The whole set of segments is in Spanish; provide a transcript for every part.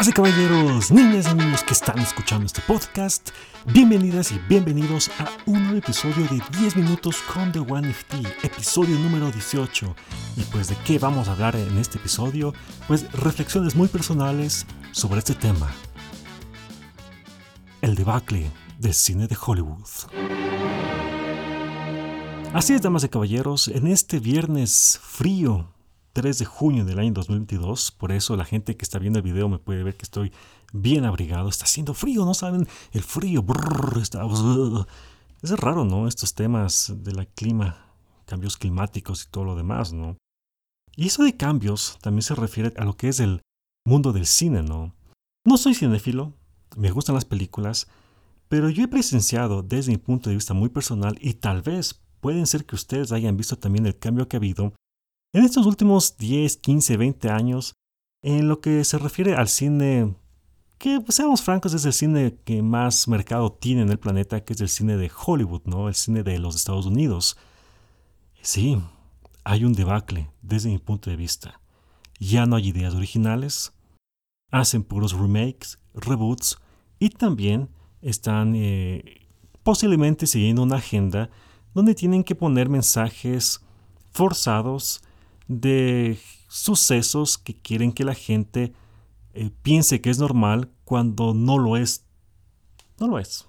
Damas y caballeros, niñas y niños que están escuchando este podcast, bienvenidas y bienvenidos a un nuevo episodio de 10 minutos con The One FT, episodio número 18. Y pues de qué vamos a hablar en este episodio? Pues reflexiones muy personales sobre este tema. El debacle del cine de Hollywood. Así es, damas y caballeros, en este viernes frío 3 de junio del año 2022. Por eso la gente que está viendo el video me puede ver que estoy bien abrigado. Está haciendo frío, ¿no saben? El frío. es raro, ¿no? Estos temas del clima, cambios climáticos y todo lo demás, ¿no? Y eso de cambios también se refiere a lo que es el mundo del cine, ¿no? No soy cinéfilo, me gustan las películas, pero yo he presenciado desde mi punto de vista muy personal y tal vez pueden ser que ustedes hayan visto también el cambio que ha habido en estos últimos 10, 15, 20 años, en lo que se refiere al cine, que pues, seamos francos, es el cine que más mercado tiene en el planeta, que es el cine de Hollywood, ¿no? El cine de los Estados Unidos. Sí, hay un debacle desde mi punto de vista. Ya no hay ideas originales, hacen puros remakes, reboots y también están eh, posiblemente siguiendo una agenda donde tienen que poner mensajes forzados de sucesos que quieren que la gente eh, piense que es normal cuando no lo es. No lo es.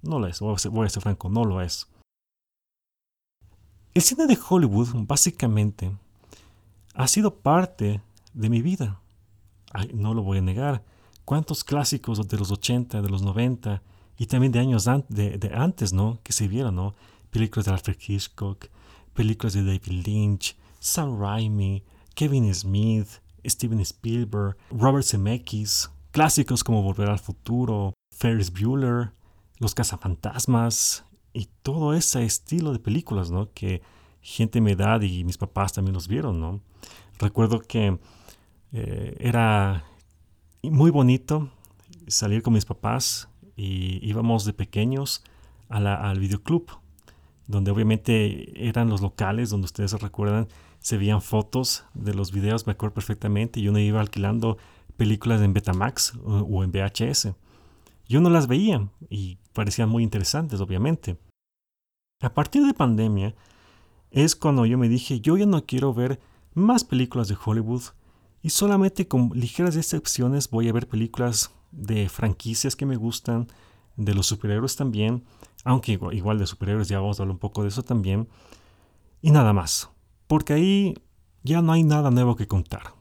No lo es. Voy a, ser, franco, no lo es. El cine de Hollywood, básicamente, ha sido parte de mi vida. no lo voy a negar. ¿Cuántos clásicos de los 80, de los 90 y también de años de, antes, ¿no? Que se vieron, ¿no? Películas de Alfred Hitchcock, películas de David Lynch, Sam Raimi, Kevin Smith, Steven Spielberg, Robert Zemeckis, clásicos como Volver al Futuro, Ferris Bueller, Los Cazafantasmas y todo ese estilo de películas, ¿no? Que gente de mi edad y mis papás también los vieron, ¿no? Recuerdo que eh, era muy bonito salir con mis papás y íbamos de pequeños al videoclub, donde obviamente eran los locales donde ustedes recuerdan se veían fotos de los videos, me acuerdo perfectamente, y uno iba alquilando películas en Betamax o, en VHS. Yo no las veía y parecían muy interesantes, obviamente. A partir de pandemia es cuando yo me dije, yo ya no quiero ver más películas de Hollywood y solamente con ligeras excepciones voy a ver películas de franquicias que me gustan, de los superhéroes también, aunque igual de superhéroes ya vamos a hablar un poco de eso también, y nada más porque ahí ya no hay nada nuevo que contar.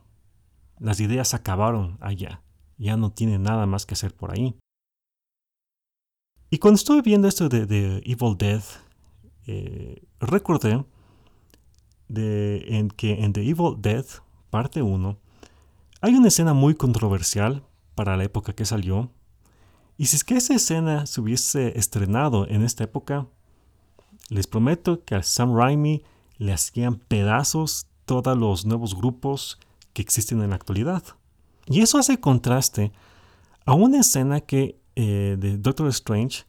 Las ideas acabaron allá, ya no tiene nada más que hacer por ahí. Y cuando estuve viendo esto de, Evil Dead, eh, recordé de, en que en The Evil Dead, parte 1, hay una escena muy controversial para la época que salió. Y si es que esa escena se hubiese estrenado en esta época, les prometo que a Sam Raimi le hacían pedazos todos los nuevos grupos que existen en la actualidad. Y eso hace contraste a una escena que, eh, de Doctor Strange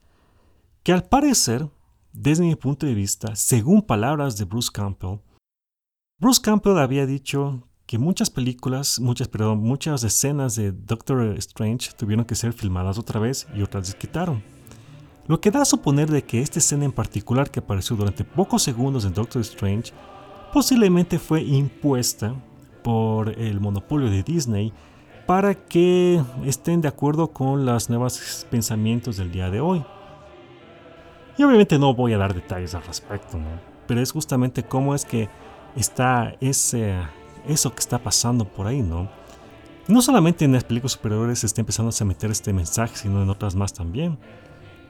que al parecer, desde mi punto de vista, según palabras de Bruce Campbell, Bruce Campbell había dicho que muchas películas, muchas, perdón, muchas escenas de Doctor Strange tuvieron que ser filmadas otra vez y otras se quitaron. Lo que da a suponer de que esta escena en particular que apareció durante pocos segundos en Doctor Strange posiblemente fue impuesta por el monopolio de Disney para que estén de acuerdo con los nuevos pensamientos del día de hoy. Y obviamente no voy a dar detalles al respecto, pero es justamente cómo es que está ese, eso que está pasando por ahí, ¿no? No solamente en las películas superiores se está empezando a meter este mensaje, sino en otras más también.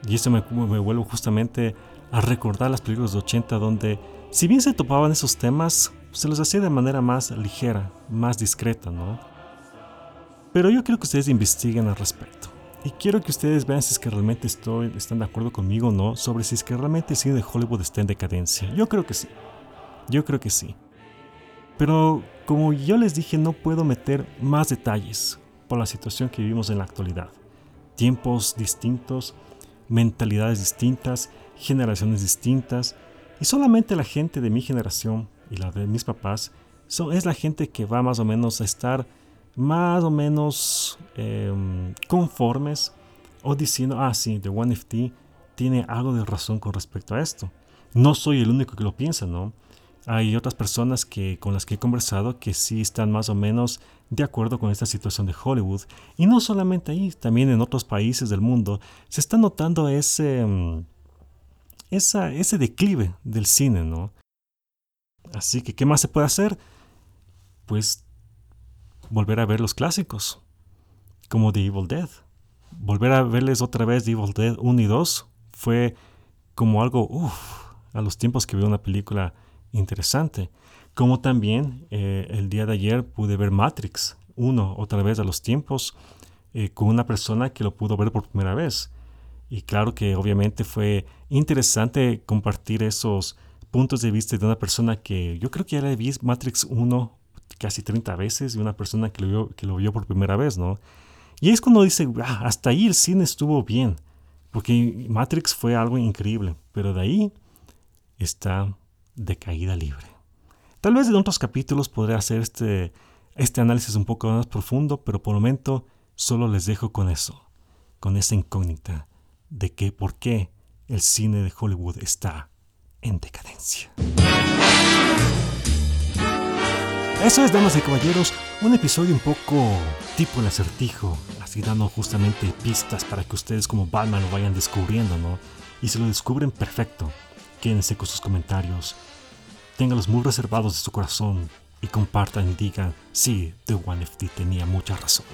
Y esto me, vuelvo justamente a recordar las películas de 80 donde, si bien se topaban esos temas, se los hacía de manera más ligera, más discreta, ¿no? Pero yo quiero que ustedes investiguen al respecto. Y quiero que ustedes vean si es que realmente estoy, están de acuerdo conmigo o no sobre si es que realmente el cine de Hollywood está en decadencia. Yo creo que sí. Yo creo que sí. Pero como yo les dije, no puedo meter más detalles por la situación que vivimos en la actualidad. Tiempos distintos, mentalidades distintas, generaciones distintas, y solamente la gente de mi generación y la de mis papás son, es la gente que va más o menos a estar más o menos em, conformes o diciendo, ah, sí, The One FT tiene algo de razón con respecto a esto. No soy el único que lo piensa, ¿no? Hay otras personas que, con las que he conversado que sí están más o menos de acuerdo con esta situación de Hollywood. Y no solamente ahí, también en otros países del mundo se está notando ese, em, ese declive del cine, ¿no? Así que, ¿qué más se puede hacer? Pues volver a ver los clásicos, como The Evil Dead. Volver a verles otra vez The Evil Dead 1 y 2 fue como algo, uff, a los tiempos que vi una película interesante. Como también eh, el día de ayer pude ver Matrix 1 otra vez a los tiempos eh, con una persona que lo pudo ver por primera vez. Y claro que obviamente fue interesante compartir esos puntos de vista de una persona que yo creo que ya le vi Matrix 1 casi 30 veces y una persona que lo vio, que lo vio por primera vez, ¿no? Y es cuando dice, ah, hasta ahí el cine estuvo bien, porque Matrix fue algo increíble, pero de ahí está de caída libre. Tal vez en otros capítulos podré hacer este, este análisis un poco más profundo, pero por el momento solo les dejo con eso, con esa incógnita de que por qué el cine de Hollywood está en decadencia. Eso es, damas y caballeros, un episodio un poco tipo el acertijo, así dando justamente pistas para que ustedes como Batman lo vayan descubriendo, ¿no? Y si lo descubren, perfecto. Quédense con sus comentarios, ténganlos muy reservados de su corazón y compartan y digan, sí, The One FT tenía mucha razón.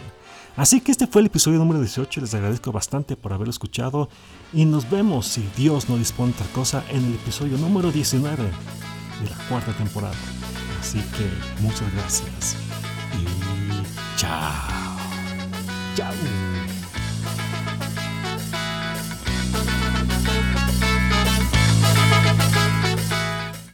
Así que este fue el episodio número 18, les agradezco bastante por haberlo escuchado y nos vemos, si Dios no dispone otra cosa, en el episodio número 19 de la cuarta temporada. Así que muchas gracias y chao. Chao.